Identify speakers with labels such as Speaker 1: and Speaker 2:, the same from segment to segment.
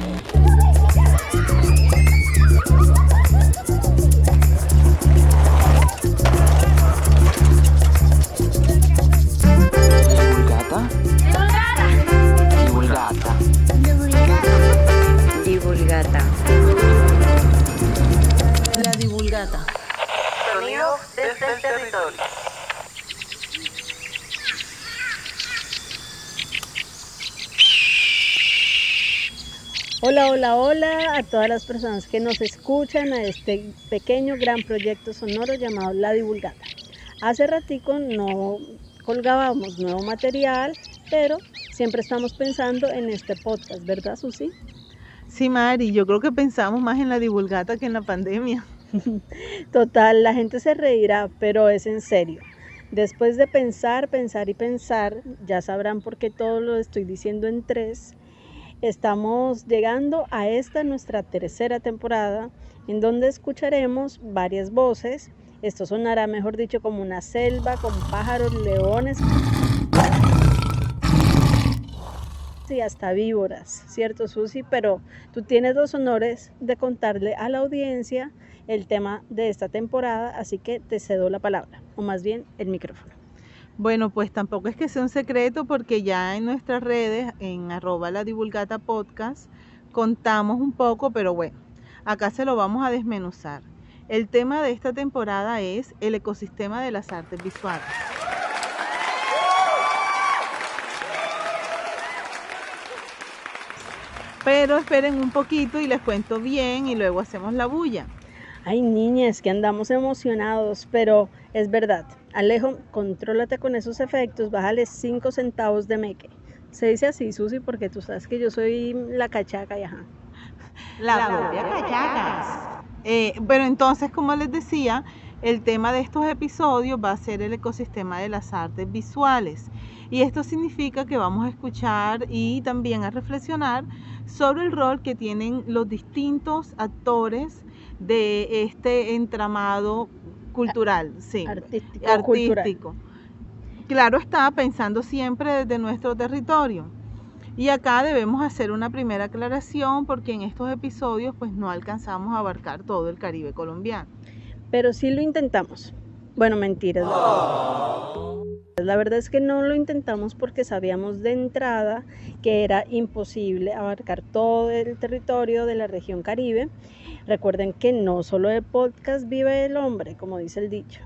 Speaker 1: Divulgata.
Speaker 2: Hola, hola, hola a todas las personas que nos escuchan a este pequeño gran proyecto sonoro llamado La Divulgata. Hace ratico no colgábamos nuevo material, pero siempre estamos pensando en este podcast, ¿verdad, Susi?
Speaker 3: Sí, Mari, yo creo que pensamos más en la divulgata que en la pandemia.
Speaker 2: Total, la gente se reirá, pero es en serio. Después de pensar, pensar y pensar, ya sabrán por qué todo lo estoy diciendo en tres, estamos llegando a esta nuestra tercera temporada en donde escucharemos varias voces. Esto sonará, mejor dicho, como una selva con pájaros, leones y hasta víboras, ¿cierto, Susi? Pero tú tienes los honores de contarle a la audiencia el tema de esta temporada, así que te cedo la palabra, o más bien el micrófono.
Speaker 3: Bueno, pues tampoco es que sea un secreto porque ya en nuestras redes, en arroba la divulgata podcast, contamos un poco, pero bueno, acá se lo vamos a desmenuzar. El tema de esta temporada es el ecosistema de las artes visuales. Pero esperen un poquito y les cuento bien y luego hacemos la bulla.
Speaker 2: Ay, niñas, que andamos emocionados, pero es verdad. Alejo, contrólate con esos efectos, bájale 5 centavos de meque. Se dice así, Susi, porque tú sabes que yo soy la cachaca y ajá.
Speaker 3: La, propia cachaca. Eh, pero entonces, como les decía, el tema de estos episodios va a ser el ecosistema de las artes visuales. Y esto significa que vamos a escuchar y también a reflexionar sobre el rol que tienen los distintos actores de este entramado cultural, sí,
Speaker 2: Artístico,
Speaker 3: artístico. Claro está, pensando siempre desde nuestro territorio. Y acá debemos hacer una primera aclaración porque en estos episodios pues no alcanzamos a abarcar todo el Caribe colombiano.
Speaker 2: Pero sí lo intentamos. Bueno, mentiras. La verdad es que no lo intentamos porque sabíamos de entrada que era imposible abarcar todo el territorio de la región Caribe. Recuerden que no solo de podcast vive el hombre, como dice el dicho.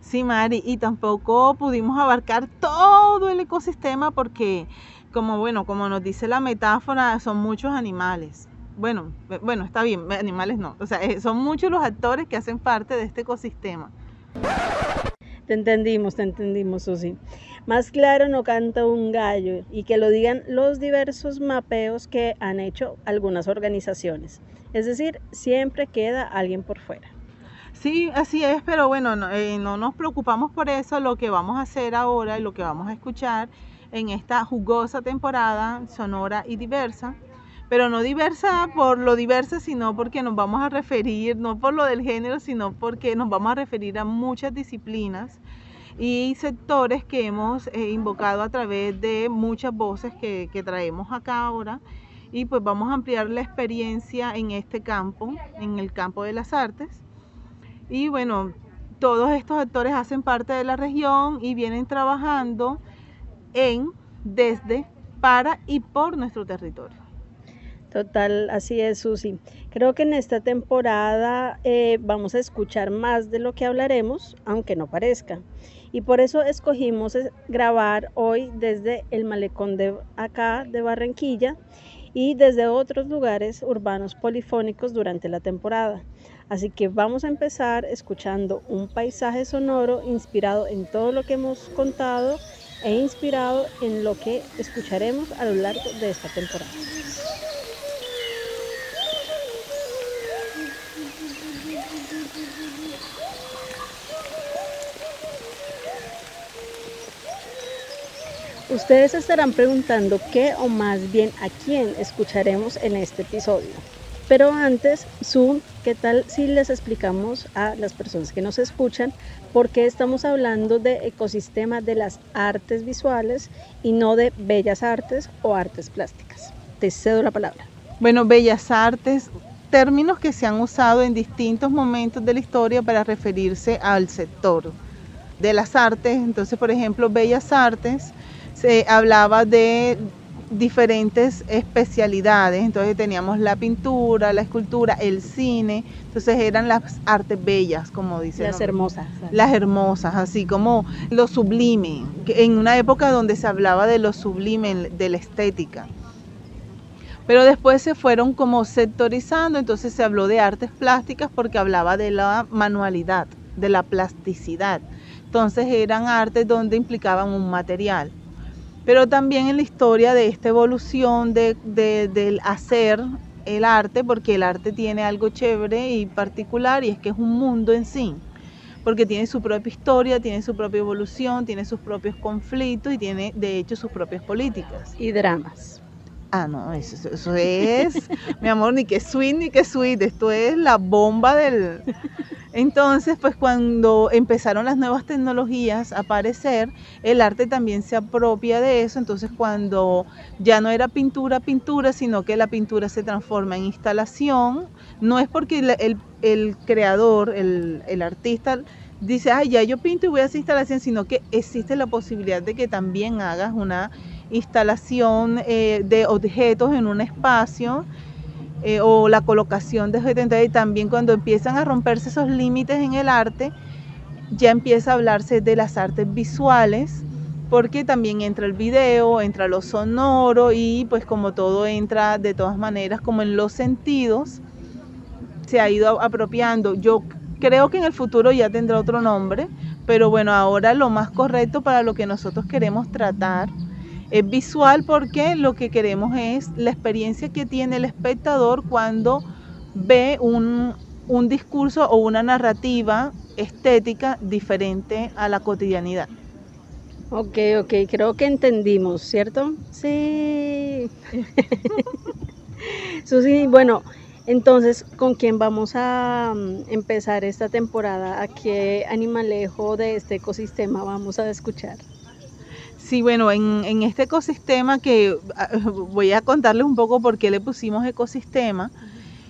Speaker 3: Sí, Mari, y tampoco pudimos abarcar todo el ecosistema porque, como bueno, como nos dice la metáfora, son muchos animales. Bueno, bueno, está bien, animales no, o sea, eh, son muchos los actores que hacen parte de este ecosistema.
Speaker 2: Te entendimos, te entendimos, Susi. Más claro no canta un gallo y que lo digan los diversos mapeos que han hecho algunas organizaciones. Es decir, siempre queda alguien por fuera.
Speaker 3: Sí, así es, pero bueno, no, eh, no nos preocupamos por eso. Lo que vamos a hacer ahora y lo que vamos a escuchar en esta jugosa temporada sonora y diversa, pero no diversa por lo diversa, sino porque nos vamos a referir, no por lo del género, sino porque nos vamos a referir a muchas disciplinas y sectores que hemos eh, invocado a través de muchas voces que, que traemos acá ahora y pues vamos a ampliar la experiencia en este campo, en el campo de las artes. Y bueno, todos estos actores hacen parte de la región y vienen trabajando en, desde, para y por nuestro territorio.
Speaker 2: Total, así es, Susi. Creo que en esta temporada eh, vamos a escuchar más de lo que hablaremos, aunque no parezca. Y por eso escogimos es- grabar hoy desde el malecón de acá, de Barranquilla, y desde otros lugares urbanos polifónicos durante la temporada. Así que vamos a empezar escuchando un paisaje sonoro inspirado en todo lo que hemos contado e inspirado en lo que escucharemos a lo largo de esta temporada. Ustedes estarán preguntando qué o más bien a quién escucharemos en este episodio. Pero antes, Zoom, ¿qué tal si les explicamos a las personas que nos escuchan por qué estamos hablando de ecosistema de las artes visuales y no de bellas artes o artes plásticas? Te cedo la palabra.
Speaker 3: Bueno, bellas artes, términos que se han usado en distintos momentos de la historia para referirse al sector de las artes. Entonces, por ejemplo, bellas artes se hablaba de diferentes especialidades. Entonces teníamos la pintura, la escultura, el cine. Entonces eran las artes bellas, como dicen.
Speaker 2: Las hermosas.
Speaker 3: Las hermosas, así como lo sublime. En una época donde se hablaba de lo sublime, de la estética. Pero después se fueron como sectorizando, entonces se habló de artes plásticas porque hablaba de la manualidad, de la plasticidad. Entonces eran artes donde implicaban un material pero también en la historia de esta evolución de, del hacer el arte, porque el arte tiene algo chévere y particular y es que es un mundo en sí, porque tiene su propia historia, tiene su propia evolución, tiene sus propios conflictos y tiene de hecho sus propias políticas.
Speaker 2: Y dramas.
Speaker 3: Ah, no, eso, es, mi amor, ni que sweet ni que sweet, esto es la bomba del, entonces, pues cuando empezaron las nuevas tecnologías a aparecer, el arte también se apropia de eso. Entonces, cuando ya no era pintura, pintura, sino que la pintura se transforma en instalación, no es porque el, creador, el, artista, dice, ay, ya yo pinto y voy a hacer instalación, sino que existe la posibilidad de que también hagas una instalación eh, de objetos en un espacio eh, o la colocación de objetos. y también cuando empiezan a romperse esos límites en el arte, ya empieza a hablarse de las artes visuales, porque también entra el video, entra lo sonoro y pues como todo entra de todas maneras como en los sentidos, se ha ido apropiando. Yo creo que en el futuro ya tendrá otro nombre, pero bueno, ahora lo más correcto para lo que nosotros queremos tratar es visual porque lo que queremos es la experiencia que tiene el espectador cuando ve un, discurso o una narrativa estética diferente a la cotidianidad.
Speaker 2: Ok, ok, creo que entendimos, ¿cierto? Sí. Susi, bueno, entonces, ¿con quién vamos a mm, empezar esta temporada? ¿A qué animalejo de este ecosistema vamos a escuchar?
Speaker 3: Sí, bueno, en, este ecosistema que ah, voy a contarles un poco por qué le pusimos ecosistema.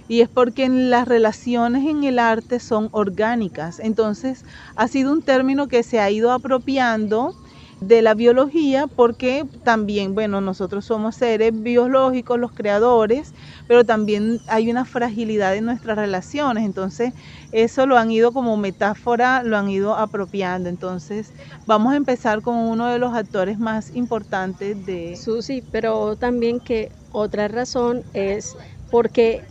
Speaker 3: Y es porque las relaciones en el arte son orgánicas. Entonces, ha sido un término que se ha ido apropiando de la biología porque también, bueno, nosotros somos seres biológicos, los creadores, pero también hay una fragilidad en nuestras relaciones, entonces eso lo han ido como metáfora, lo han ido apropiando, entonces vamos a empezar con uno de los actores más importantes de...
Speaker 2: Susi, pero también que otra razón es porque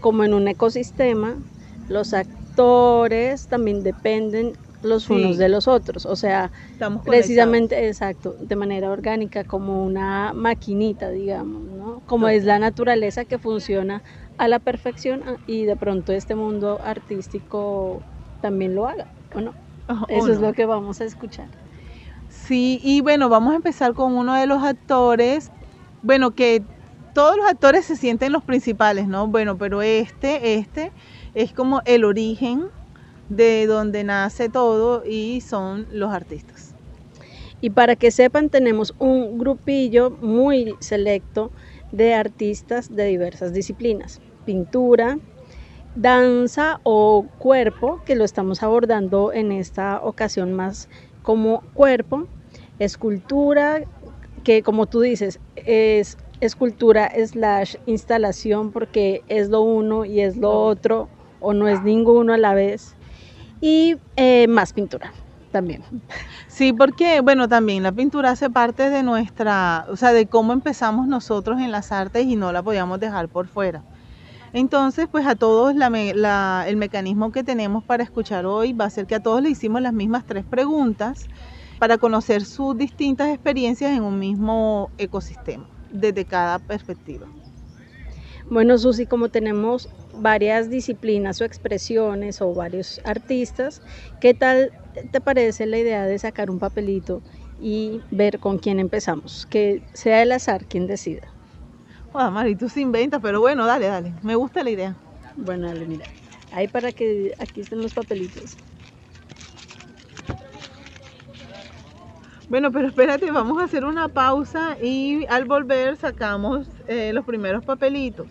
Speaker 2: como en un ecosistema, los actores también dependen los unos de los otros, o sea, precisamente, exacto, de manera orgánica, como una maquinita, digamos, ¿no? Como es la naturaleza que funciona a la perfección ah, y de pronto este mundo artístico también lo haga, ¿o no? Eso es lo que vamos a escuchar.
Speaker 3: Sí, y bueno, vamos a empezar con uno de los actores, bueno, que todos los actores se sienten los principales, ¿no? Bueno, pero este, este es como el origen de donde nace todo y son los artistas.
Speaker 2: Y para que sepan, tenemos un grupillo muy selecto de artistas de diversas disciplinas. Pintura, danza o cuerpo, que lo estamos abordando en esta ocasión más como cuerpo, escultura, que como tú dices, es escultura slash instalación porque es lo uno y es lo otro o no es ninguno a la vez y eh, más pintura también.
Speaker 3: Sí, porque, bueno, también la pintura hace parte de nuestra, o sea, de cómo empezamos nosotros en las artes y no la podíamos dejar por fuera. Entonces, pues a todos el mecanismo que tenemos para escuchar hoy va a ser que a todos le hicimos las mismas tres preguntas para conocer sus distintas experiencias en un mismo ecosistema, desde cada perspectiva.
Speaker 2: Bueno, Susi, como tenemos varias disciplinas o expresiones o varios artistas, ¿qué tal te parece la idea de sacar un papelito y ver con quién empezamos? Que sea el azar quien decida.
Speaker 3: Bueno, Mari, tú se inventas, pero bueno, dale, dale. Me gusta la idea.
Speaker 2: Bueno, dale, mira. Ahí para que aquí estén los papelitos.
Speaker 3: Bueno, pero espérate, vamos a hacer una pausa y al volver sacamos eh, los primeros papelitos.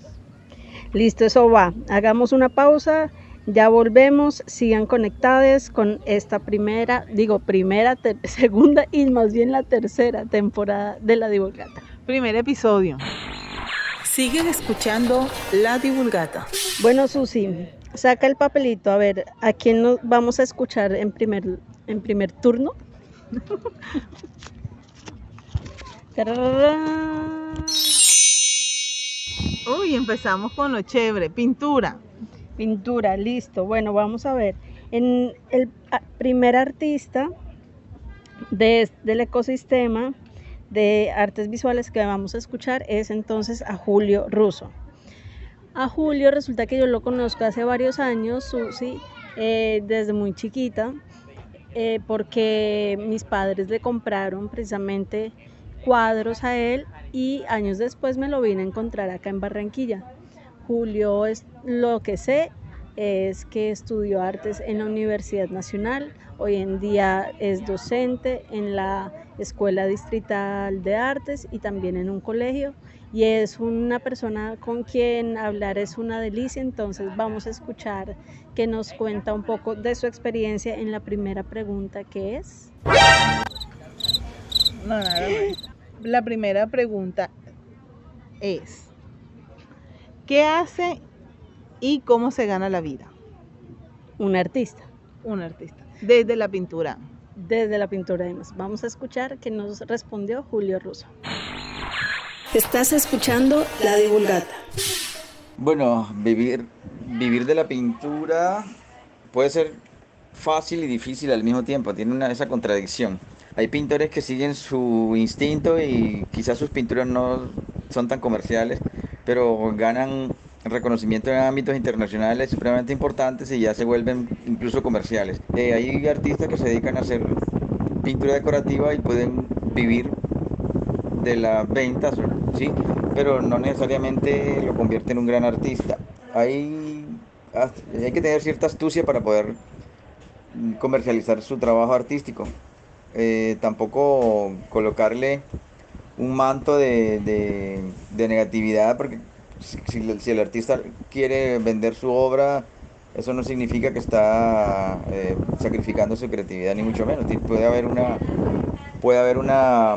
Speaker 2: Listo, eso va. Hagamos una pausa. Ya volvemos, sigan conectados con esta primera, digo primera, segunda y más bien la tercera temporada de La Divulgata.
Speaker 3: Primer episodio. Siguen escuchando La Divulgata.
Speaker 2: Bueno, Susi, saca el papelito. A ver, ¿a quién nos vamos a escuchar en primer, en primer turno?
Speaker 3: Uy, empezamos con lo chévere, pintura.
Speaker 2: Pintura, listo. Bueno, vamos a ver. En el primer artista de, del ecosistema de artes visuales que vamos a escuchar es entonces a Julio Russo. A Julio resulta que yo lo conozco hace varios años, Susi, eh, desde muy chiquita, eh, porque mis padres le compraron precisamente cuadros a él y años después me lo vine a encontrar acá en Barranquilla. Julio es lo que sé es que estudió artes en la Universidad Nacional, hoy en día es docente en la Escuela Distrital de Artes y también en un colegio y es una persona con quien hablar es una delicia, entonces vamos a escuchar que nos cuenta un poco de su experiencia en la primera pregunta que es.
Speaker 3: No, nada más. La primera pregunta es, ¿qué hace y cómo se gana la vida
Speaker 2: Un artista
Speaker 3: un artista? Desde la pintura.
Speaker 2: desde la pintura de nos. Vamos a escuchar que nos respondió Julio Russo. Estás escuchando La Divulgata.
Speaker 1: Bueno, vivir, vivir de la pintura puede ser fácil y difícil al mismo tiempo, tiene una, esa contradicción. Hay pintores que siguen su instinto y quizás sus pinturas no son tan comerciales, pero ganan reconocimiento en ámbitos internacionales supremamente importantes y ya se vuelven incluso comerciales. Eh, hay artistas que se dedican a hacer pintura decorativa y pueden vivir de las ventas, ¿sí? pero no necesariamente lo convierte en un gran artista. Hay, hay que tener cierta astucia para poder comercializar su trabajo artístico. Eh, tampoco colocarle un manto de, de- negatividad, porque si, el artista quiere vender su obra, eso no significa que está eh, sacrificando su creatividad, ni mucho menos. Puede haber una, puede haber una,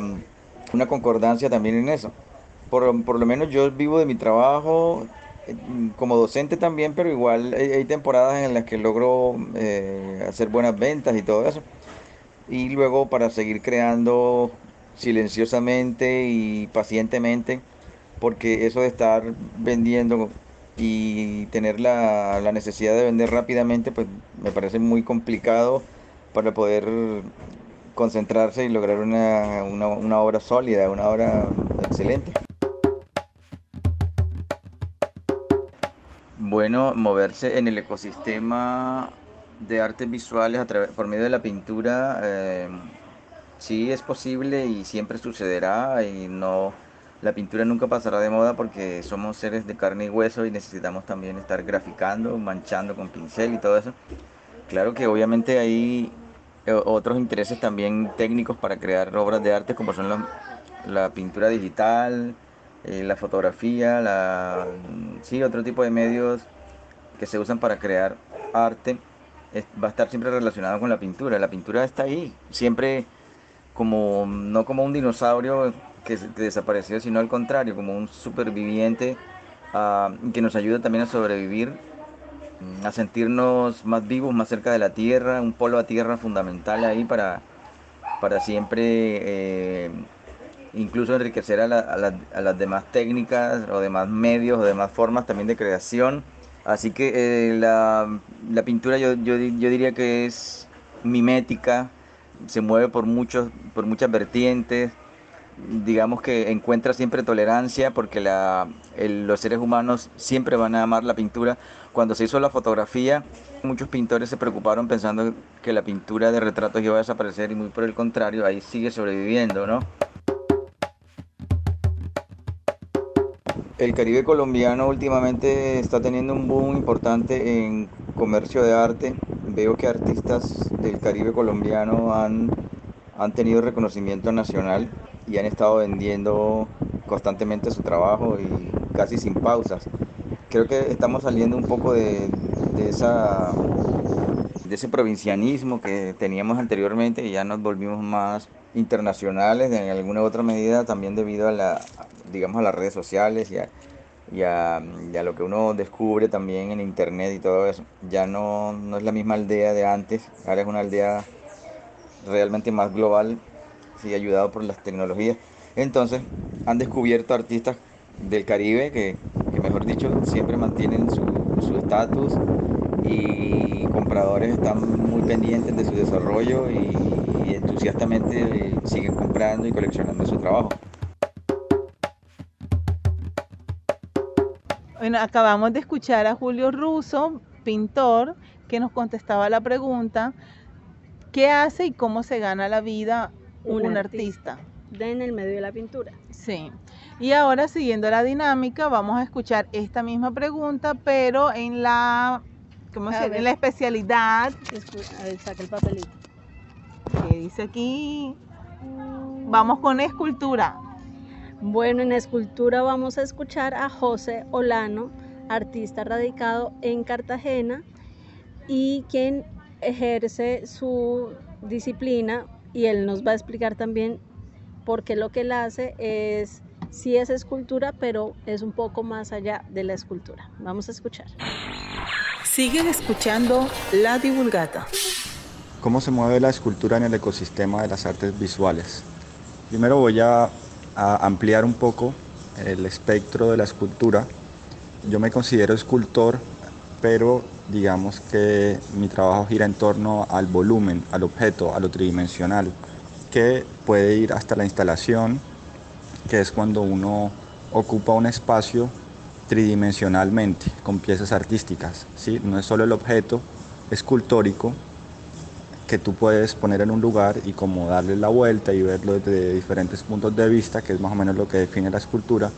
Speaker 1: una concordancia también en eso. Por, por lo menos yo vivo de mi trabajo eh, como docente también, pero igual hay, temporadas en las que logro eh, hacer buenas ventas y todo eso. Y luego para seguir creando silenciosamente y pacientemente, porque eso de estar vendiendo y tener la, la necesidad de vender rápidamente, pues me parece muy complicado para poder concentrarse y lograr una, una, una obra sólida, una obra excelente. Bueno, moverse en el ecosistema de artes visuales a través, por medio de la pintura, eh, sí es posible y siempre sucederá y no, la pintura nunca pasará de moda porque somos seres de carne y hueso y necesitamos también estar graficando, manchando con pincel y todo eso. Claro que obviamente eh, otros intereses también técnicos para crear obras de arte como son la, pintura digital, eh, la fotografía, la, sí, otro tipo de medios que se usan para crear arte va a estar siempre relacionado con la pintura. La pintura está ahí, siempre como no como un dinosaurio que, que desapareció, sino al contrario, como un superviviente ah, que nos ayuda también a sobrevivir, mm, a sentirnos más vivos, más cerca de la tierra, un polo a tierra fundamental ahí para, para siempre eh, incluso enriquecer a, la- a la- a las demás técnicas o demás medios o demás formas también de creación. Así que eh, la, la pintura yo, yo, yo diría que es mimética, se mueve por, muchos, por muchas vertientes, digamos que encuentra siempre tolerancia porque los seres humanos siempre van a amar la pintura. Cuando se hizo la fotografía, muchos pintores se preocuparon pensando que la pintura de retratos iba a desaparecer y muy por el contrario, ahí sigue sobreviviendo, ¿no? El Caribe colombiano últimamente está teniendo un boom importante en comercio de arte. Veo que artistas del Caribe colombiano han, han tenido reconocimiento nacional y han estado vendiendo constantemente su trabajo y casi sin pausas. creo que estamos saliendo un poco de, de esa de ese provincianismo que teníamos anteriormente y ya nos volvimos más internacionales en alguna otra medida también debido a la digamos a las redes sociales y a, y a, y a lo que uno descubre también en internet y todo eso ya no, no es la misma aldea de antes ahora es una aldea realmente más global sí ayudado por las tecnologías entonces han descubierto artistas del Caribe que, mejor dicho siempre mantienen su estatus y compradores están muy pendientes de su desarrollo y, y entusiastamente siguen comprando y coleccionando su trabajo.
Speaker 3: Bueno, acabamos de escuchar a Julio Russo, pintor, que nos contestaba la pregunta, ¿qué hace y cómo se gana la vida un,
Speaker 2: Un
Speaker 3: artista?
Speaker 2: De en el medio de la pintura.
Speaker 3: Sí. Y ahora, siguiendo la dinámica, vamos a escuchar esta misma pregunta, pero en la, ¿cómo se. En la especialidad
Speaker 2: A ver, saca el papelito.
Speaker 3: que dice aquí. Vamos con escultura.
Speaker 2: Bueno, en escultura vamos a escuchar a José Olano, artista radicado en Cartagena y quien ejerce su disciplina y él nos va a explicar también por qué lo que él hace es, sí es escultura, pero es un poco más allá de la escultura. Vamos a escuchar.
Speaker 3: Siguen escuchando La Divulgata.
Speaker 4: ¿Cómo se mueve la escultura en el ecosistema de las artes visuales? Primero voy a, a ampliar un poco el espectro de la escultura. Yo me considero escultor, pero digamos que mi trabajo gira en torno al volumen, al objeto, a lo tridimensional, que puede ir hasta la instalación, que es cuando uno ocupa un espacio tridimensionalmente, con piezas artísticas. ¿sí? No es solo el objeto escultórico, que tú puedes poner en un lugar y como darle la vuelta y verlo desde diferentes puntos de vista, que es más o menos lo que define la escultura,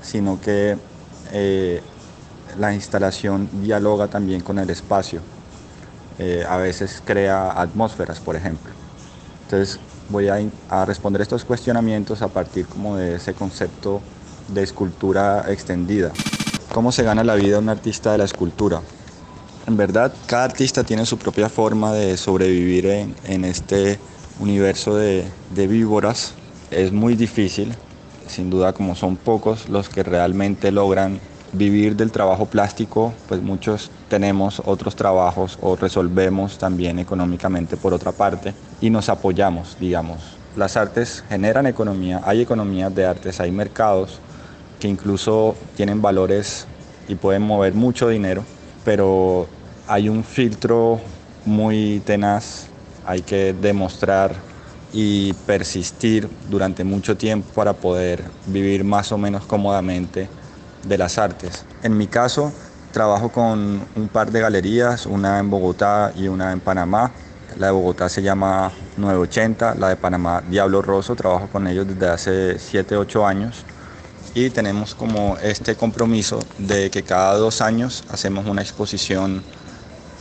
Speaker 4: sino que eh, la instalación dialoga también con el espacio. Eh, a veces crea atmósferas, por ejemplo. Entonces voy a, a responder estos cuestionamientos a partir como de ese concepto de escultura extendida. ¿Cómo se gana la vida un artista de la escultura? En verdad, cada artista tiene su propia forma de sobrevivir en, en este universo de, de víboras. Es muy difícil, sin duda como son pocos los que realmente logran vivir del trabajo plástico, pues muchos tenemos otros trabajos o resolvemos también económicamente por otra parte y nos apoyamos, digamos. Las artes generan economía, hay economías de artes, hay mercados que incluso tienen valores y pueden mover mucho dinero, pero hay un filtro muy tenaz, hay que demostrar y persistir durante mucho tiempo para poder vivir más o menos cómodamente de las artes. En mi caso, trabajo con un par de galerías, una en Bogotá y una en Panamá. La de Bogotá se llama 980, la de Panamá Diablo Rosso, trabajo con ellos desde hace 7, 8 años y tenemos como este compromiso de que cada dos años hacemos una exposición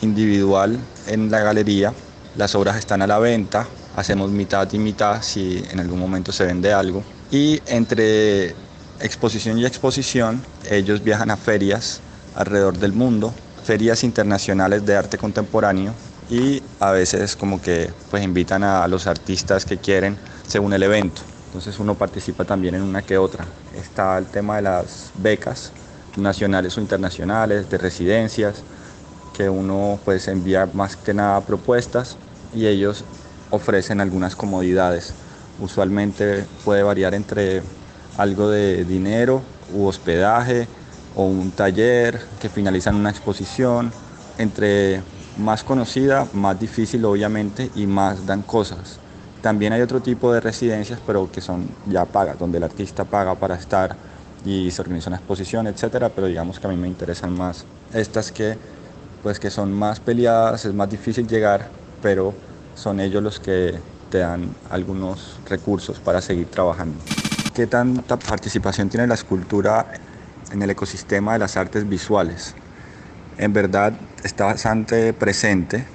Speaker 4: individual en la galería. Las obras están a la venta, hacemos mitad y mitad si en algún momento se vende algo. Y entre exposición y exposición, ellos viajan a ferias alrededor del mundo, ferias internacionales de arte contemporáneo y a veces como que pues invitan a los artistas que quieren según el evento. Entonces uno participa también en una que otra. Está el tema de las becas nacionales o internacionales, de residencias, que uno pues envía más que nada propuestas y ellos ofrecen algunas comodidades. Usualmente puede variar entre algo de dinero u hospedaje o un taller que finalizan una exposición. Entre más conocida, más difícil obviamente y más dan cosas. También hay otro tipo de residencias, pero que son ya pagas, donde el artista paga para estar y se organiza una exposición, etcétera, pero digamos que a mí me interesan más estas que pues que son más peleadas, es más difícil llegar, pero son ellos los que te dan algunos recursos para seguir trabajando. ¿Qué tanta participación tiene la escultura en el ecosistema de las artes visuales? En verdad está bastante presente,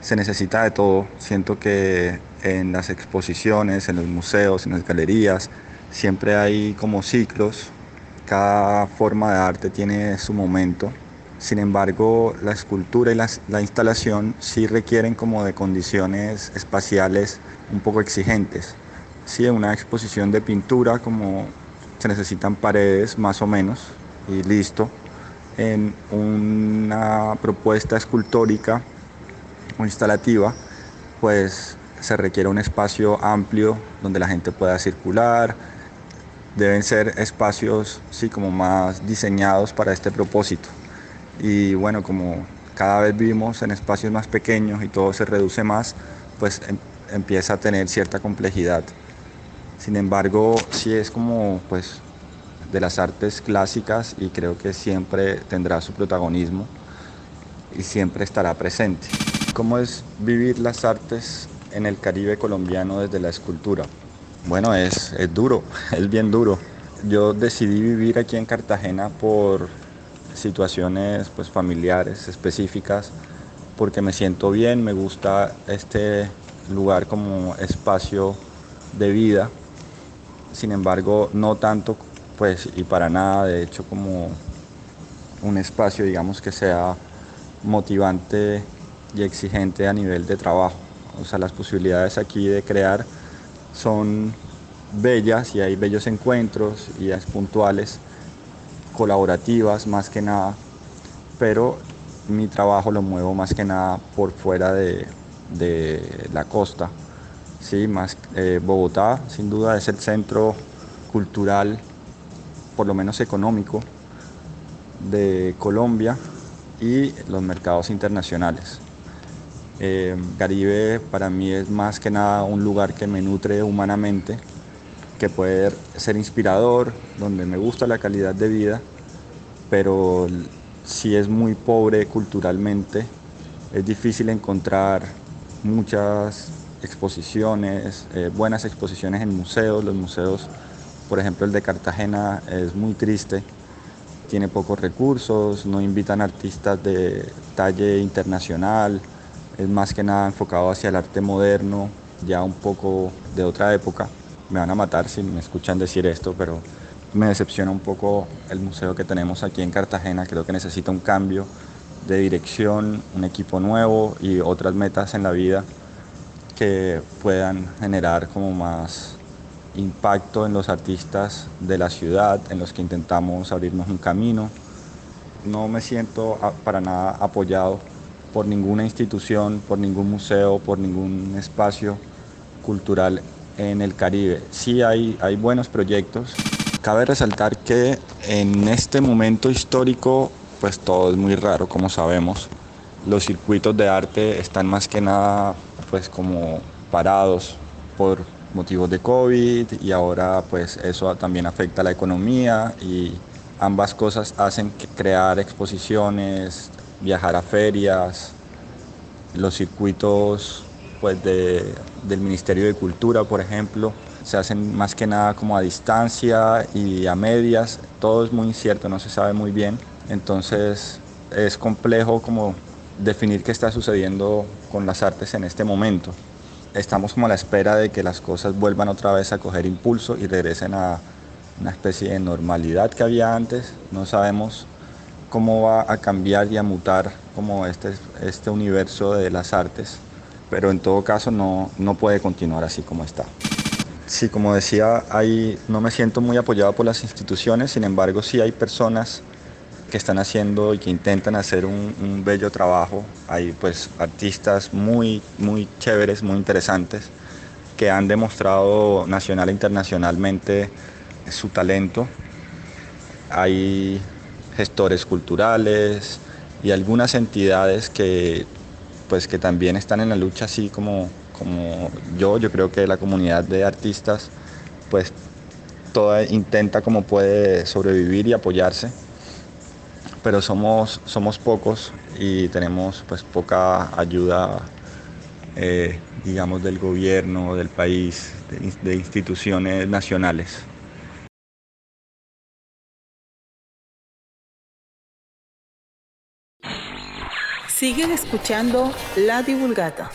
Speaker 4: se necesita de todo. Siento que en las exposiciones, en los museos, en las galerías, siempre hay como ciclos cada forma de arte tiene su momento. Sin embargo, la escultura y la, la instalación sí requieren como de condiciones espaciales un poco exigentes. Sí, una exposición de pintura como se necesitan paredes más o menos y listo. En una propuesta escultórica o instalativa, pues se requiere un espacio amplio donde la gente pueda circular. Deben ser espacios, sí, como más diseñados para este propósito. Y bueno, como cada vez vivimos en espacios más pequeños y todo se reduce más, pues em, empieza a tener cierta complejidad. Sin embargo, sí es como pues de las artes clásicas y creo que siempre tendrá su protagonismo y siempre estará presente. ¿Cómo es vivir las artes en el Caribe colombiano desde la escultura? Bueno, es, es duro, es bien duro. Yo decidí vivir aquí en Cartagena por situaciones pues, familiares específicas, porque me siento bien, me gusta este lugar como espacio de vida. Sin embargo, no tanto, pues, y para nada, de hecho, como un espacio, digamos, que sea motivante y exigente a nivel de trabajo. O sea, las posibilidades aquí de crear son bellas y hay bellos encuentros es puntuales, colaborativas más que nada, pero mi trabajo lo muevo más que nada por fuera de, de la costa. Sí, más eh, Bogotá sin duda es el centro cultural, por lo menos económico, de Colombia y los mercados internacionales. Eh, Caribe para mí es más que nada un lugar que me nutre humanamente, que puede ser inspirador, donde me gusta la calidad de vida, pero si es muy pobre culturalmente, es difícil encontrar muchas exposiciones, eh, buenas exposiciones en museos. Los museos, por ejemplo el de Cartagena, es muy triste, tiene pocos recursos, no invitan artistas de talle internacional, es más que nada enfocado hacia el arte moderno, ya un poco de otra época. Me van a matar si me escuchan decir esto, pero me decepciona un poco el museo que tenemos aquí en Cartagena. Creo que necesita un cambio de dirección, un equipo nuevo y otras metas en la vida que puedan generar como más impacto en los artistas de la ciudad, en los que intentamos abrirnos un camino. No me siento para nada apoyado por ninguna institución, por ningún museo, por ningún espacio cultural en el Caribe. Sí hay, hay buenos proyectos. Cabe resaltar que en este momento histórico pues todo es muy raro, como sabemos. Los circuitos de arte están más que nada pues como parados por motivos de COVID y ahora pues eso también afecta a la economía y ambas cosas hacen crear exposiciones, viajar a ferias, los circuitos pues de, del Ministerio de Cultura, por ejemplo, se hacen más que nada como a distancia y a medias, todo es muy incierto, no se sabe muy bien, entonces es complejo como definir qué está sucediendo con las artes en este momento. Estamos como a la espera de que las cosas vuelvan otra vez a coger impulso y regresen a una especie de normalidad que había antes. No sabemos cómo va a cambiar y a mutar como este, este universo de las artes, pero en todo caso no, no puede continuar así como está. Sí, como decía, hay, no me siento muy apoyado por las instituciones, sin embargo sí hay personas que están haciendo y que intentan hacer un, un, bello trabajo. Hay pues artistas muy, muy chéveres, muy interesantes, que han demostrado nacional e internacionalmente su talento. Hay gestores culturales y algunas entidades que, pues, que también están en la lucha así como, como yo. Yo creo que la comunidad de artistas pues toda intenta como puede sobrevivir y apoyarse, pero somos, somos pocos y tenemos pues poca ayuda eh, digamos del gobierno, del país, de, de instituciones nacionales.
Speaker 3: Siguen escuchando La Divulgata.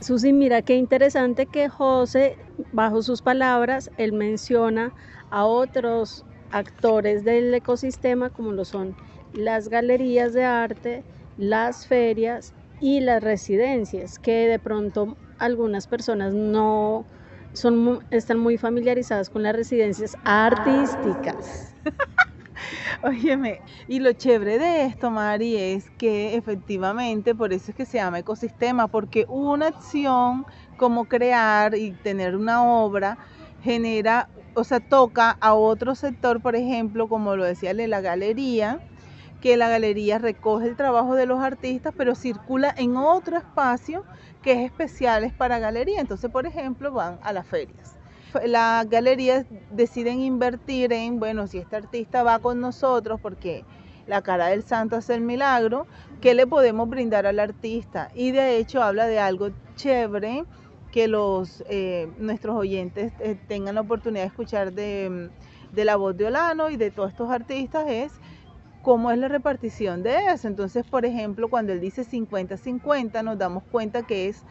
Speaker 2: Susi, mira qué interesante que José, bajo sus palabras, él menciona a otros actores del ecosistema como lo son las galerías de arte, las ferias y las residencias, que de pronto algunas personas no son, están muy familiarizadas con las residencias artísticas.
Speaker 3: Óyeme, y lo chévere de esto, Mari, es que efectivamente, por eso es que se llama ecosistema, porque una acción como crear y tener una obra genera, o sea, toca a otro sector, por ejemplo, como lo decía la galería, que la galería recoge el trabajo de los artistas, pero circula en otro espacio que es especial para galería. Entonces, por ejemplo, van a las ferias. Las galerías deciden invertir en, bueno, si este artista va con nosotros, porque la cara del santo hace el milagro, ¿qué le podemos brindar al artista? Y de hecho habla de algo chévere que los eh, nuestros oyentes eh, tengan la oportunidad de escuchar de, de la voz de Olano y de todos estos artistas es cómo es la repartición de eso. Entonces, por ejemplo, cuando él dice 50-50, nos damos cuenta que es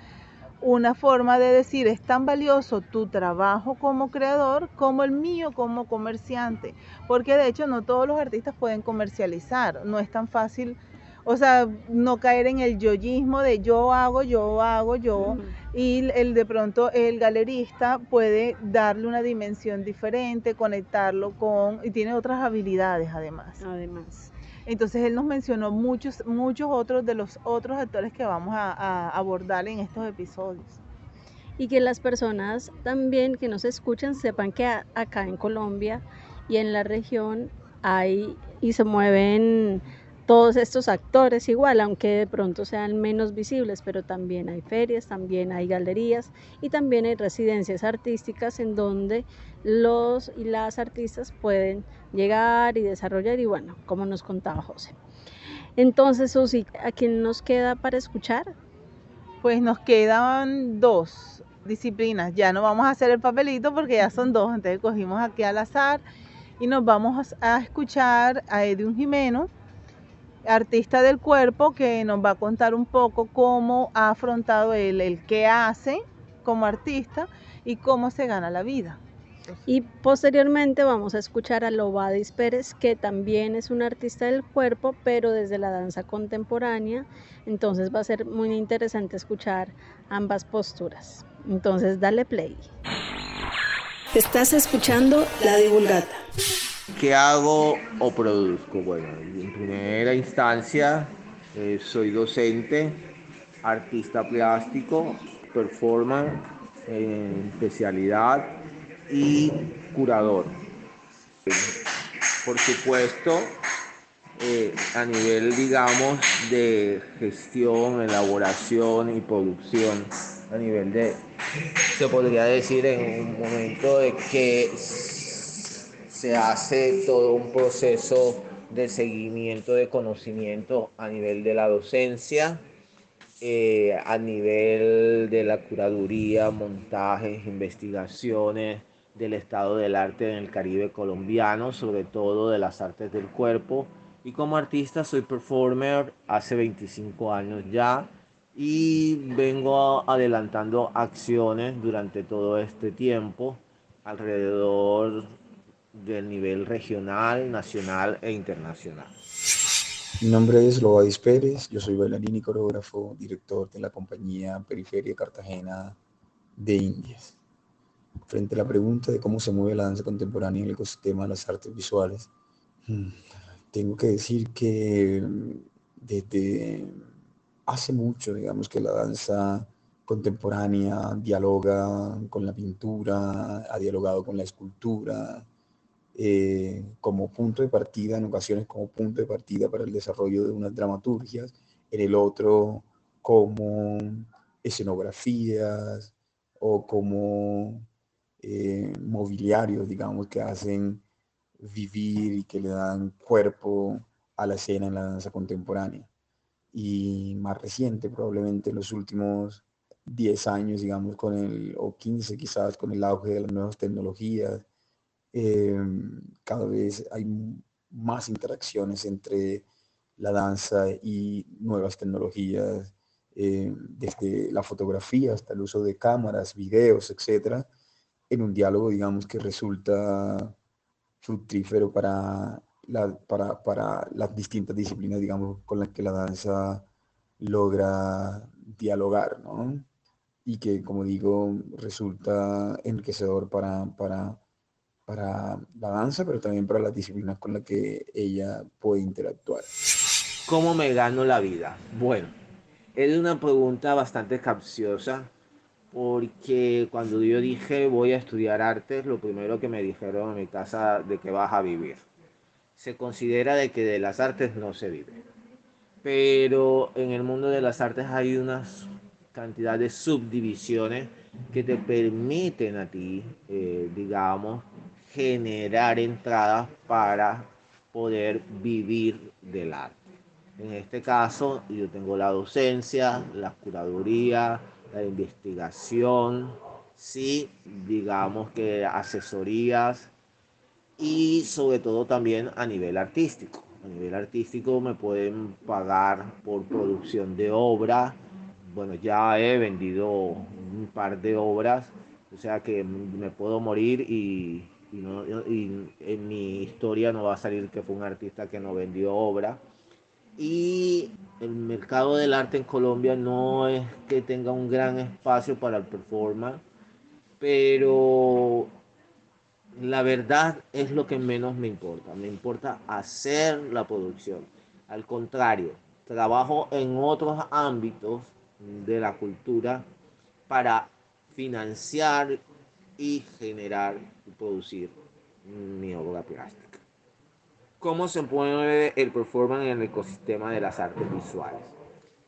Speaker 3: una forma de decir, es tan valioso tu trabajo como creador como el mío como comerciante. Porque de hecho no todos los artistas pueden comercializar, no es tan fácil. O sea, no caer en el yoyismo de yo hago, yo hago, yo. Y el de pronto el galerista puede darle una dimensión diferente, conectarlo con. y tiene otras habilidades además.
Speaker 2: Además.
Speaker 3: Entonces él nos mencionó muchos, muchos otros de los otros actores que vamos a, a abordar en estos episodios.
Speaker 2: Y que las personas también que nos escuchan sepan que a- acá en Colombia y en la región hay y se mueven todos estos actores igual, aunque de pronto sean menos visibles, pero también hay ferias, también hay galerías y también hay residencias artísticas en donde los y las artistas pueden llegar y desarrollar y bueno, como nos contaba José. Entonces, Susi, ¿a quién nos queda para escuchar?
Speaker 3: Pues nos quedan dos disciplinas. Ya no vamos a hacer el papelito porque ya son dos. Entonces cogimos aquí al azar y nos vamos a escuchar a Edwin Jimeno, artista del cuerpo, que nos va a contar un poco cómo ha afrontado él el qué hace como artista y cómo se gana la vida.
Speaker 2: Y posteriormente vamos a escuchar a Lobadis Pérez, que también es un artista del cuerpo, pero desde la danza contemporánea. Entonces va a ser muy interesante escuchar ambas posturas. Entonces dale play. Estás escuchando La Divulgata.
Speaker 5: ¿Qué hago o produzco? Bueno, en primera instancia eh, soy docente, artista plástico, performer, en especialidad y curador. Por supuesto, eh, a nivel, digamos, de gestión, elaboración y producción, a nivel de, se podría decir en un momento de que se hace todo un proceso de seguimiento de conocimiento a nivel de la docencia, eh, a nivel de la curaduría, montajes, investigaciones del estado del arte en el Caribe colombiano, sobre todo de las artes del cuerpo. Y como artista soy performer hace 25 años ya y vengo adelantando acciones durante todo este tiempo alrededor del nivel regional, nacional e internacional.
Speaker 6: Mi nombre es Lobadis Pérez, yo soy bailarín y coreógrafo, director de la compañía Periferia Cartagena de Indias. Frente a la pregunta de cómo se mueve la danza contemporánea en el ecosistema de las artes visuales, hmm, tengo que decir que mm, desde hace mucho, digamos que la danza contemporánea dialoga con la pintura, ha dialogado con la escultura, eh, como punto de partida, en ocasiones como punto de partida para el desarrollo de unas dramaturgias, en el otro como escenografías o como eh, mobiliarios, digamos, que hacen vivir y que le dan cuerpo a la escena en la danza contemporánea. Y más reciente, probablemente en los últimos 10 años, digamos, con el, o 15 quizás, con el auge de las nuevas tecnologías, eh, cada vez hay más interacciones entre la danza y nuevas tecnologías, eh, desde la fotografía hasta el uso de cámaras, videos, etcétera, en un diálogo, digamos, que resulta fructífero para, la, para, para las distintas disciplinas, digamos, con las que la danza logra dialogar, ¿no? Y que, como digo, resulta enriquecedor para, para, para la danza, pero también para las disciplinas con las que ella puede interactuar.
Speaker 5: ¿Cómo me gano la vida? Bueno, es una pregunta bastante capciosa porque cuando yo dije voy a estudiar artes, lo primero que me dijeron en mi casa de que vas a vivir. Se considera de que de las artes no se vive. Pero en el mundo de las artes hay unas cantidad de subdivisiones que te permiten a ti, eh, digamos, generar entradas para poder vivir del arte. En este caso, yo tengo la docencia, la curaduría, la investigación, sí, digamos que asesorías y sobre todo también a nivel artístico. A nivel artístico me pueden pagar por producción de obra. Bueno, ya he vendido un par de obras, o sea que me puedo morir y, y en mi historia no va a salir que fue un artista que no vendió obra y el mercado del arte en Colombia no es que tenga un gran espacio para el performance, pero la verdad es lo que menos me importa. Me importa hacer la producción. Al contrario, trabajo en otros ámbitos de la cultura para financiar y generar y producir mi obra plástica cómo se mueve el performance en el ecosistema de las artes visuales.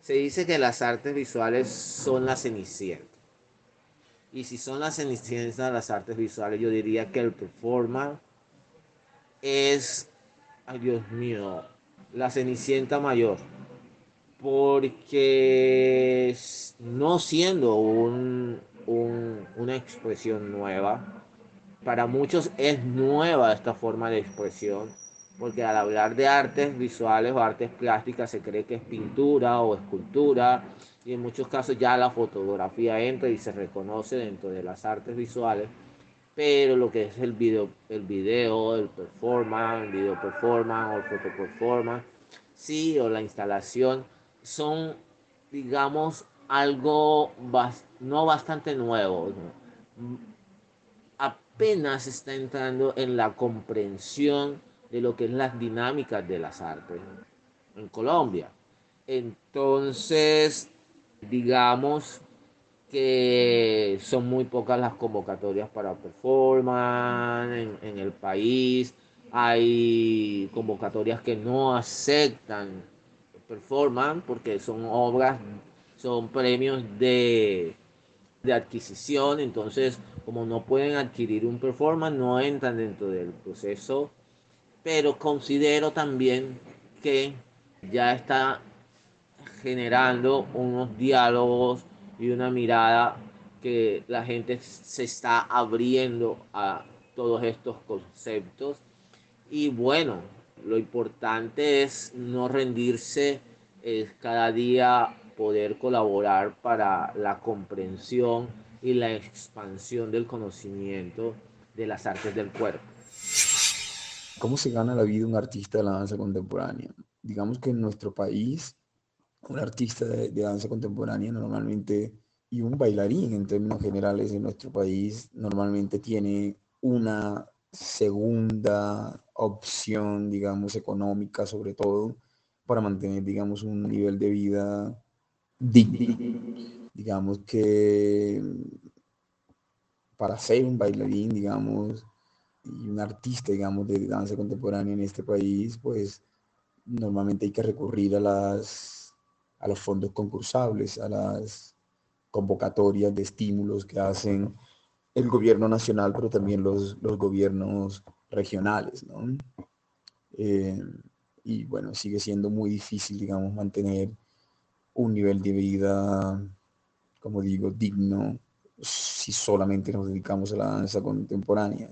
Speaker 5: Se dice que las artes visuales son la cenicienta. Y si son las cenicientas las artes visuales, yo diría que el performance es, ay Dios mío, la cenicienta mayor. Porque no siendo un, una expresión nueva, para muchos es nueva esta forma de expresión porque al hablar de artes visuales o artes plásticas se cree que es pintura o escultura y en muchos casos ya la fotografía entra y se reconoce dentro de las artes visuales, pero lo que es el video, el video, el performance, el video performance o el foto performance, sí, o la instalación, son, digamos, algo no bastante nuevo. Apenas está entrando en la comprensión de lo que es las dinámicas de las artes en Colombia. Entonces, digamos que son muy pocas las convocatorias para performance en, el país. Hay convocatorias que no aceptan performance porque son obras, son premios de, de adquisición. Entonces, como no pueden adquirir un performance, no entran dentro del proceso pero considero también que ya está generando unos diálogos y una mirada que la gente se está abriendo a todos estos conceptos. Y bueno, lo importante es no rendirse, es cada día poder colaborar para la comprensión y la expansión del conocimiento de las artes del cuerpo.
Speaker 6: ¿Cómo se gana la vida un artista de la danza contemporánea? Digamos que en nuestro país, un artista de, danza contemporánea normalmente, y un bailarín en términos generales en nuestro país, normalmente tiene una segunda opción, digamos, económica sobre todo, para mantener, digamos, un nivel de vida Digamos que para ser un bailarín, digamos, y un artista, digamos, de danza contemporánea en este país, pues normalmente hay que recurrir a, las, a los fondos concursables, a las convocatorias de estímulos que hacen el gobierno nacional, pero también los, los gobiernos regionales, ¿no? Eh, y bueno, sigue siendo muy difícil, digamos, mantener un nivel de vida, como digo, digno si solamente nos dedicamos a la danza contemporánea.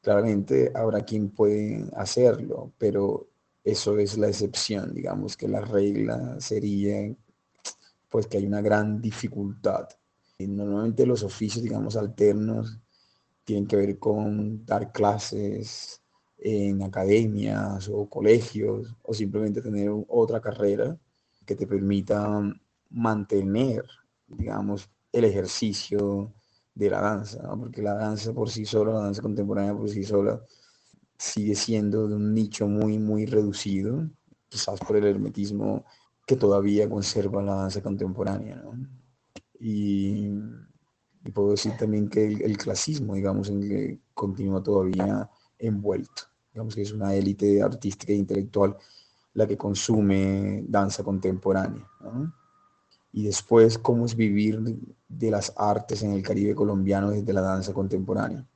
Speaker 6: Claramente habrá quien puede hacerlo, pero eso es la excepción, digamos que la regla sería pues que hay una gran dificultad. Y normalmente los oficios, digamos, alternos tienen que ver con dar clases, en academias o colegios o simplemente tener otra carrera que te permita mantener, digamos, el ejercicio de la danza, porque la danza por sí sola, la danza contemporánea por sí sola, sigue siendo de un nicho muy, muy reducido, quizás por el hermetismo que todavía conserva la danza contemporánea. Y, puedo decir también que el, clasismo, digamos, en que continúa todavía envuelto. Digamos que es una élite artística e intelectual la que consume danza contemporánea. Y después, cómo es vivir de las artes en el Caribe colombiano desde la danza contemporánea.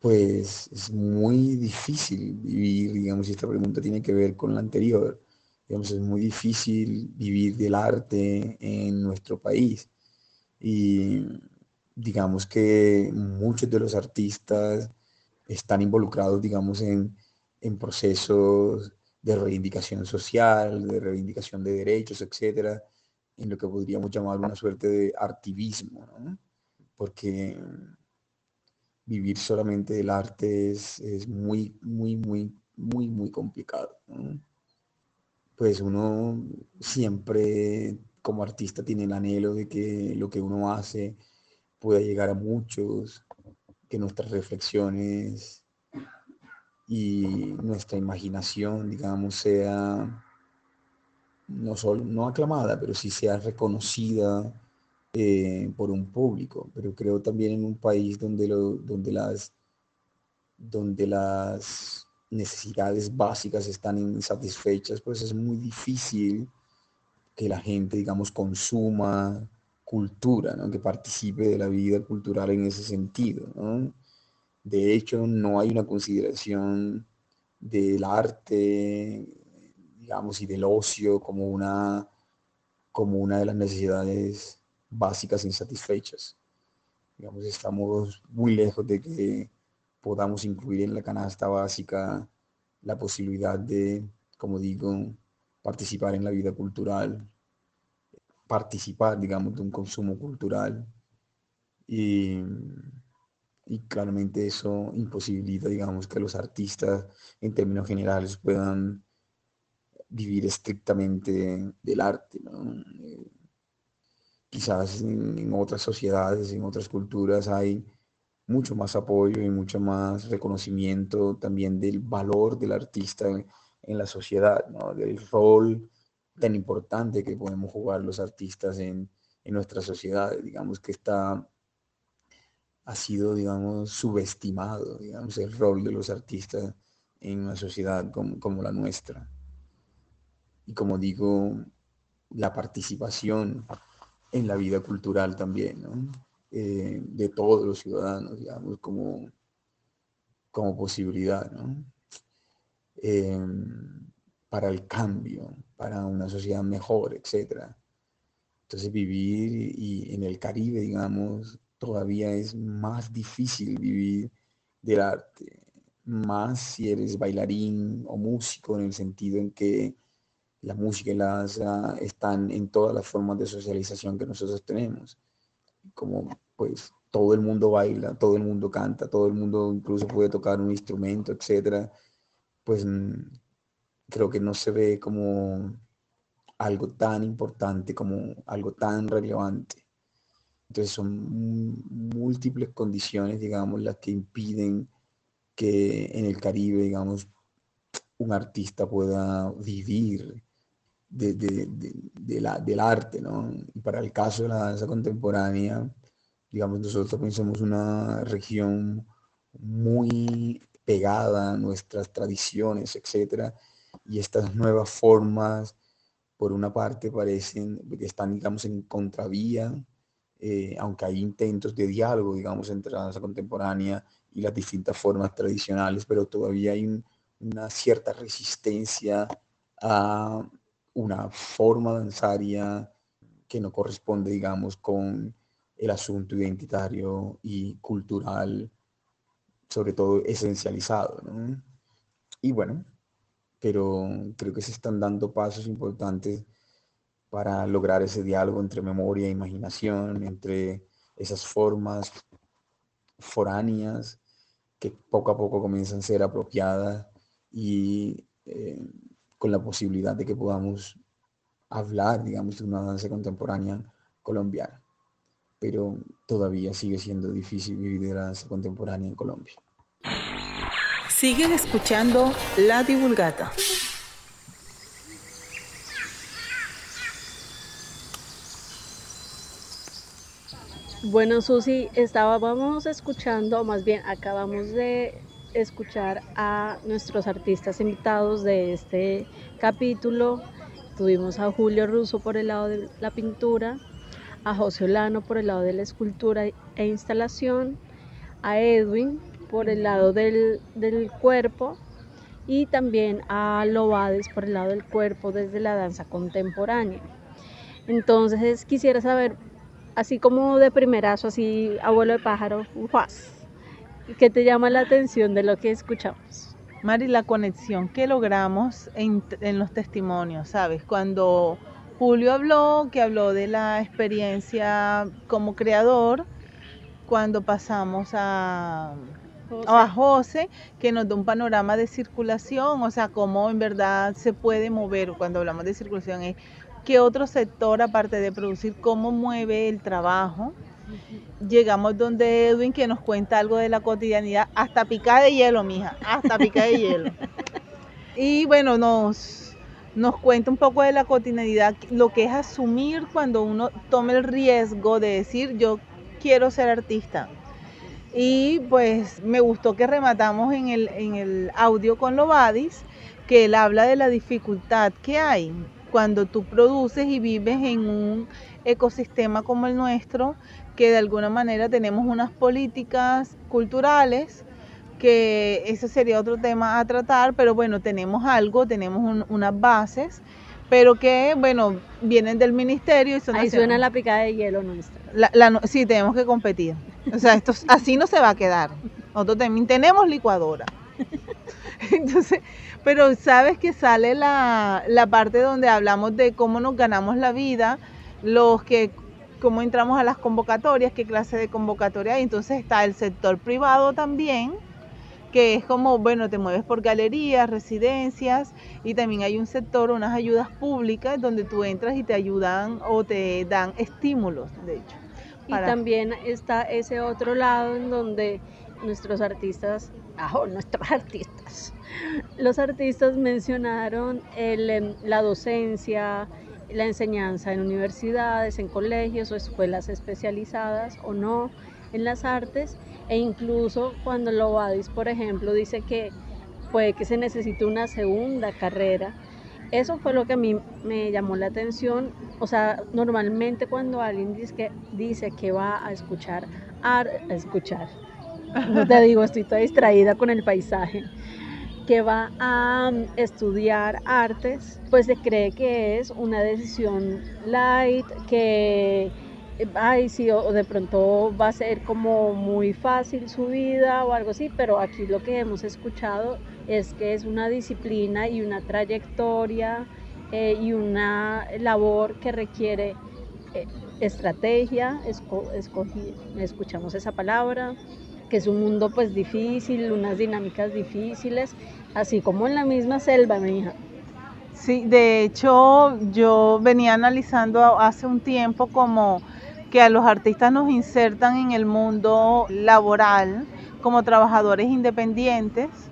Speaker 6: Pues es muy difícil vivir, digamos, si esta pregunta tiene que ver con la anterior. Digamos, es muy difícil vivir del arte en nuestro país. Y digamos que muchos de los artistas están involucrados, digamos, en, en procesos de reivindicación social, de reivindicación de derechos, etcétera, en lo que podríamos llamar una suerte de artivismo, porque vivir solamente del arte es, es, muy, muy, muy, muy, muy complicado. Pues uno siempre como artista tiene el anhelo de que lo que uno hace pueda llegar a muchos, que nuestras reflexiones y nuestra imaginación, digamos, sea no, solo, no aclamada, pero sí sea reconocida eh, por un público. Pero creo también en un país donde, lo, donde, las, donde las necesidades básicas están insatisfechas, pues es muy difícil que la gente, digamos, consuma cultura, que participe de la vida cultural en ese sentido. De hecho, no hay una consideración del arte digamos, y del ocio como una, como una de las necesidades básicas insatisfechas. Digamos, estamos muy lejos de que podamos incluir en la canasta básica la posibilidad de, como digo, participar en la vida cultural, participar, digamos, de un consumo cultural. Y, y claramente eso imposibilita, digamos, que los artistas en términos generales puedan vivir estrictamente del arte. Eh, quizás en, otras sociedades, en otras culturas hay mucho más apoyo y mucho más reconocimiento también del valor del artista en, la sociedad, del rol tan importante que podemos jugar los artistas en, en nuestra sociedad. Digamos que está ha sido, digamos, subestimado, digamos, el rol de los artistas en una sociedad como, como la nuestra. Y como digo, la participación en la vida cultural también, eh, de todos los ciudadanos, digamos, como, como posibilidad, em, para el cambio, para una sociedad mejor, etc. Entonces vivir y en el Caribe, digamos, todavía es más difícil vivir del arte, más si eres bailarín o músico en el sentido en que la música y la danza están en todas las formas de socialización que nosotros tenemos. Como pues todo el mundo baila, todo el mundo canta, todo el mundo incluso puede tocar un instrumento, etcétera, pues mm, creo que no se ve como algo tan importante, como algo tan relevante. Entonces son múltiples condiciones, digamos, las que impiden que en el Caribe, digamos, un artista pueda vivir de, la, del arte, ¿no? Y para el caso de la danza contemporánea, digamos, nosotros somos una región muy pegada a nuestras tradiciones, etcétera, y estas nuevas formas, por una parte, parecen que están, digamos, en contravía, eh, aunque hay intentos de diálogo, digamos, entre la danza contemporánea y las distintas formas tradicionales, pero todavía hay una cierta resistencia a una forma danzaria que no corresponde, digamos, con el asunto identitario y cultural, sobre todo esencializado. Y bueno, pero creo que se están dando pasos importantes para lograr ese diálogo entre memoria e imaginación, entre esas formas foráneas que poco a poco comienzan a ser apropiadas y eh, con la posibilidad de que podamos hablar, digamos, de una danza contemporánea colombiana. Pero todavía sigue siendo difícil vivir de la danza contemporánea en Colombia.
Speaker 3: Siguen escuchando La Divulgata.
Speaker 2: Bueno, Susi, estábamos escuchando, o más bien acabamos de escuchar a nuestros artistas invitados de este capítulo. Tuvimos a Julio Russo por el lado de la pintura, a José Olano por el lado de la escultura e instalación, a Edwin por el lado del, del cuerpo y también a Lobades por el lado del cuerpo desde la danza contemporánea. Entonces quisiera saber así como de primerazo, así abuelo de pájaro, ¿qué te llama la atención de lo que escuchamos?
Speaker 3: Mari, la conexión que logramos en, en los testimonios, ¿sabes? Cuando Julio habló, que habló de la experiencia como creador, cuando pasamos a, a José, que nos da un panorama de circulación, o sea, cómo en verdad se puede mover, cuando hablamos de circulación, es ¿Qué otro sector, aparte de producir, cómo mueve el trabajo? Llegamos donde Edwin que nos cuenta algo de la cotidianidad, hasta picar de hielo, mija, hasta picar de hielo. Y bueno, nos, nos cuenta un poco de la cotidianidad, lo que es asumir cuando uno toma el riesgo de decir yo quiero ser artista. Y pues me gustó que rematamos en el, en el audio con Lobadis, que él habla de la dificultad que hay cuando tú produces y vives en un ecosistema como el nuestro, que de alguna manera tenemos unas políticas culturales, que ese sería otro tema a tratar, pero bueno, tenemos algo, tenemos unas bases, pero que, bueno, vienen del ministerio y
Speaker 2: son... Ahí suena la picada de hielo nuestra.
Speaker 3: La, sí, tenemos que competir. O sea, esto así no se va a quedar. Nosotros también tenemos licuadora. Entonces, pero sabes que sale la, parte donde hablamos de cómo nos ganamos la vida, los que cómo entramos a las convocatorias, qué clase de convocatoria hay. Entonces está el sector privado también, que es como, bueno, te mueves por galerías, residencias, y también hay un sector, unas ayudas públicas, donde tú entras y te ayudan o te dan estímulos, de hecho.
Speaker 2: Y también está ese otro lado en donde nuestros artistas, ah, nuestros artistas, los artistas mencionaron em, la docencia, la enseñanza en universidades, en colegios o escuelas especializadas o no en las artes e incluso cuando Lobadis, por ejemplo, dice que puede que se necesite una segunda carrera. Eso fue lo que a mí me llamó la atención. O sea, normalmente cuando alguien dice que, dice que va a escuchar, a escuchar, no te digo, estoy toda distraída con el paisaje que va a um, estudiar artes, pues se cree que es una decisión light, que ay, sí, o de pronto va a ser como muy fácil su vida o algo así, pero aquí lo que hemos escuchado es que es una disciplina y una trayectoria eh, y una labor que requiere eh, estrategia, escuchamos esa palabra, que es un mundo pues difícil, unas dinámicas difíciles, así como en la misma selva, mi hija.
Speaker 3: Sí, de hecho yo venía analizando hace un tiempo como que a los artistas nos insertan en el mundo laboral como trabajadores independientes,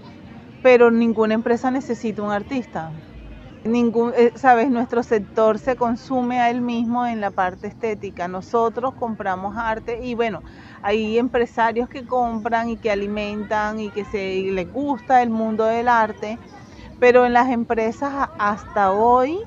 Speaker 3: pero ninguna empresa necesita un artista. Ningún, eh, sabes, nuestro sector se consume a él mismo en la parte estética. Nosotros compramos arte y bueno, hay empresarios que compran y que alimentan y que se les gusta el mundo del arte, pero en las empresas hasta hoy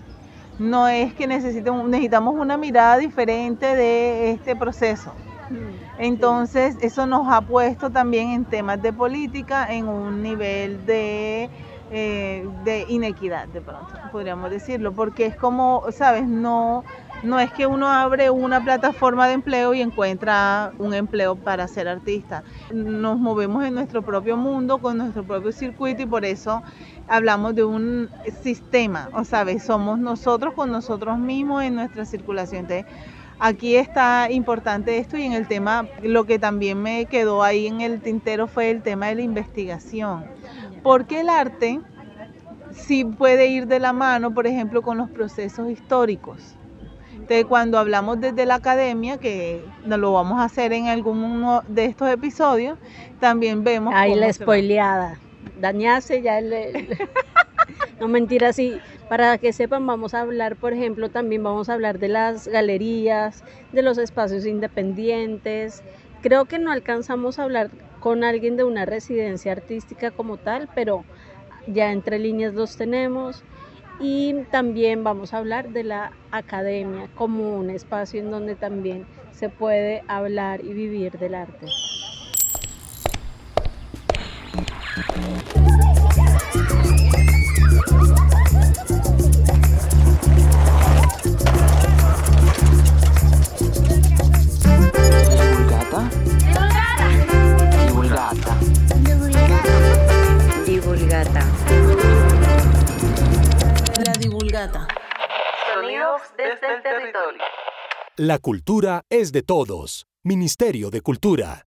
Speaker 3: no es que necesitemos, necesitamos una mirada diferente de este proceso. Mm, Entonces, eso nos ha puesto también en temas de política en un nivel de, eh, de inequidad, de pronto, podríamos decirlo, porque es como, ¿sabes? No, no es que uno abre una plataforma de empleo y encuentra un empleo para ser artista. Nos movemos en nuestro propio mundo, con nuestro propio circuito y por eso hablamos de un sistema, o sabes, somos nosotros con nosotros mismos en nuestra circulación. Entonces, aquí está importante esto y en el tema, lo que también me quedó ahí en el tintero fue el tema de la investigación. Porque el arte sí puede ir de la mano, por ejemplo, con los procesos históricos. Entonces, cuando hablamos desde la academia, que no lo vamos a hacer en alguno de estos episodios, también vemos...
Speaker 2: Ahí la spoileada. Dañase ya el... el- no mentira, sí. Para que sepan, vamos a hablar, por ejemplo, también vamos a hablar de las galerías, de los espacios independientes. Creo que no alcanzamos a hablar con alguien de una residencia artística como tal, pero ya entre líneas los tenemos. Y también vamos a hablar de la academia como un espacio en donde también se puede hablar y vivir del arte.
Speaker 7: Divulgata.
Speaker 8: Divulgata.
Speaker 9: La divulgata. Sonidos desde el territorio.
Speaker 10: La cultura es de todos. Ministerio de Cultura.